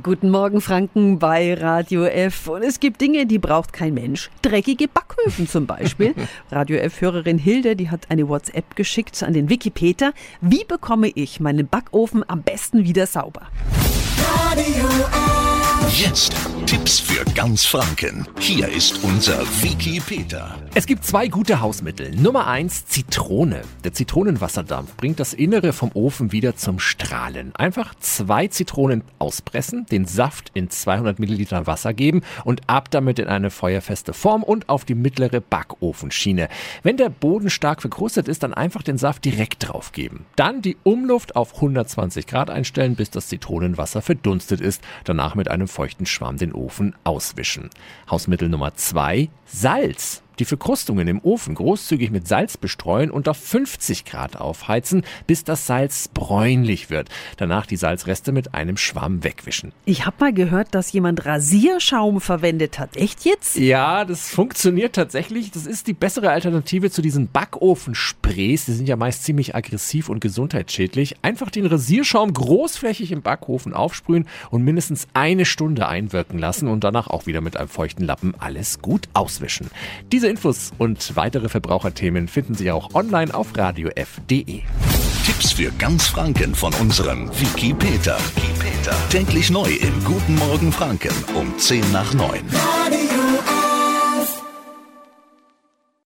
Guten Morgen, Franken bei Radio F. Und es gibt Dinge, die braucht kein Mensch. Dreckige Backöfen zum Beispiel. Radio F-Hörerin Hilde, die hat eine WhatsApp geschickt an den Wikipedia. Wie bekomme ich meinen Backofen am besten wieder sauber? Radio F. Jetzt Tipps für ganz Franken. Hier ist unser Wiki Peter. Es gibt zwei gute Hausmittel. Nummer eins Zitrone. Der Zitronenwasserdampf bringt das Innere vom Ofen wieder zum Strahlen. Einfach zwei Zitronen auspressen, den Saft in 200 Milliliter Wasser geben und ab damit in eine feuerfeste Form und auf die mittlere Backofenschiene. Wenn der Boden stark verkrustet ist, dann einfach den Saft direkt drauf geben. Dann die Umluft auf 120 Grad einstellen, bis das Zitronenwasser verdunstet ist. Danach mit einem feuchten Schwamm den Ofen auswischen. Hausmittel Nummer zwei Salz die Verkrustungen im Ofen großzügig mit Salz bestreuen und auf 50 Grad aufheizen, bis das Salz bräunlich wird. Danach die Salzreste mit einem Schwamm wegwischen. Ich habe mal gehört, dass jemand Rasierschaum verwendet hat. Echt jetzt? Ja, das funktioniert tatsächlich. Das ist die bessere Alternative zu diesen Backofensprays. Die sind ja meist ziemlich aggressiv und gesundheitsschädlich. Einfach den Rasierschaum großflächig im Backofen aufsprühen und mindestens eine Stunde einwirken lassen und danach auch wieder mit einem feuchten Lappen alles gut auswischen. Diese Infos und weitere Verbraucherthemen finden Sie auch online auf radiof.de. Tipps für ganz Franken von unserem Wiki Peter. Wiki Peter. Täglich neu im Guten Morgen Franken um 10 nach 9. Radio